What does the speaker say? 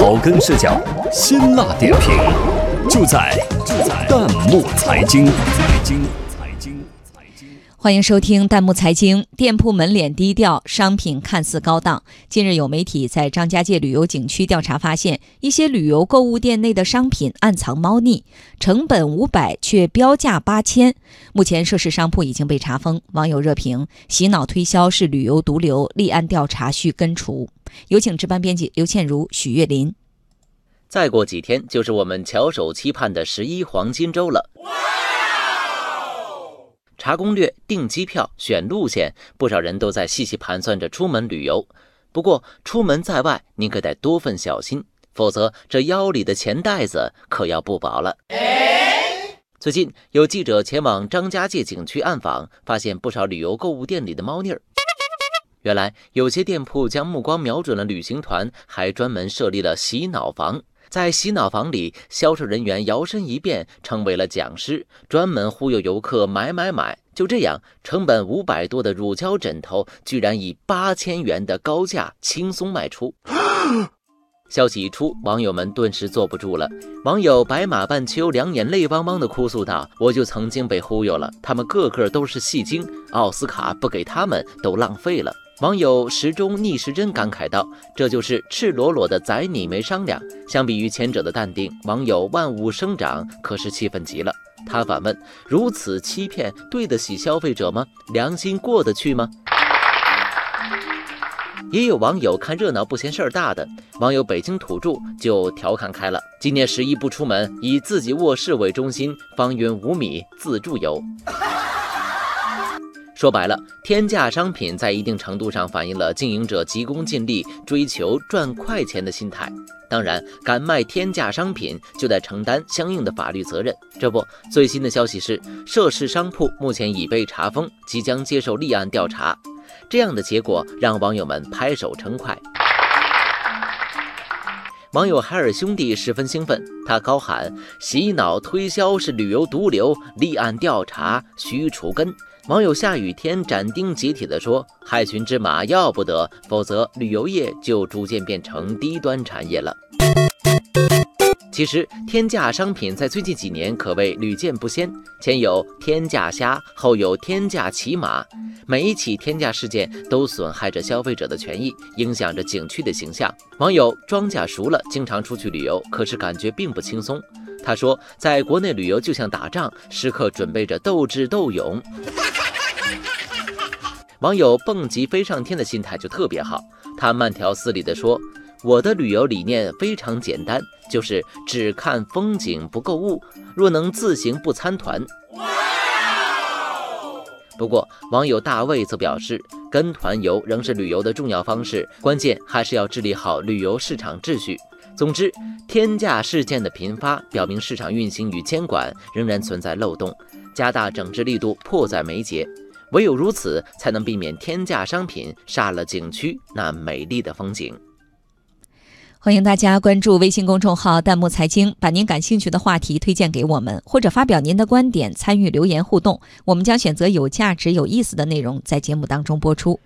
草根视角，辛辣点评，就在就在弹幕财经。财经财经财经，欢迎收听弹幕财经。店铺门脸低调，商品看似高档。近日有媒体在张家界旅游景区调查发现，一些旅游购物店内的商品暗藏猫腻，成本五百却标价八千。目前涉事商铺已经被查封。网友热评：洗脑推销是旅游毒瘤，立案调查需根除。有请值班编辑刘倩茹、许月林。再过几天就是我们翘首期盼的十一黄金周了。哇查攻略、订机票、选路线，不少人都在细细盘算着出门旅游。不过，出门在外，您可得多份小心，否则这腰里的钱袋子可要不保了。最近有记者前往张家界景区暗访，发现不少旅游购物店里的猫腻儿。原来有些店铺将目光瞄准了旅行团，还专门设立了洗脑房。在洗脑房里，销售人员摇身一变成为了讲师，专门忽悠游客买买买。就这样，成本五百多的乳胶枕头，居然以八千元的高价轻松卖出。消息一出，网友们顿时坐不住了。网友白马半秋两眼泪汪汪地哭诉道：“我就曾经被忽悠了，他们个个都是戏精，奥斯卡不给他们都浪费了。”网友时钟逆时针感慨道：“这就是赤裸裸的宰你没商量。”相比于前者的淡定，网友万物生长可是气愤极了。他反问：“如此欺骗，对得起消费者吗？良心过得去吗？”也有网友看热闹不嫌事儿大的，网友北京土著就调侃开了：“今年十一不出门，以自己卧室为中心，方圆五米自助游。”说白了，天价商品在一定程度上反映了经营者急功近利、追求赚快钱的心态。当然，敢卖天价商品就得承担相应的法律责任。这不，最新的消息是，涉事商铺目前已被查封，即将接受立案调查。这样的结果让网友们拍手称快。网友海尔兄弟十分兴奋，他高喊：“洗脑推销是旅游毒瘤，立案调查需除根。”网友下雨天斩钉截铁地说：“害群之马要不得，否则旅游业就逐渐变成低端产业了。”其实，天价商品在最近几年可谓屡见不鲜，前有天价虾，后有天价骑马，每一起天价事件都损害着消费者的权益，影响着景区的形象。网友庄稼熟了，经常出去旅游，可是感觉并不轻松。他说，在国内旅游就像打仗，时刻准备着斗智斗勇。网友蹦极飞上天的心态就特别好，他慢条斯理地说：“我的旅游理念非常简单，就是只看风景不购物，若能自行不参团。”不过，网友大卫则表示，跟团游仍是旅游的重要方式，关键还是要治理好旅游市场秩序。总之，天价事件的频发，表明市场运行与监管仍然存在漏洞，加大整治力度迫在眉睫。唯有如此，才能避免天价商品杀了景区那美丽的风景。欢迎大家关注微信公众号“弹幕财经”，把您感兴趣的话题推荐给我们，或者发表您的观点，参与留言互动。我们将选择有价值、有意思的内容在节目当中播出。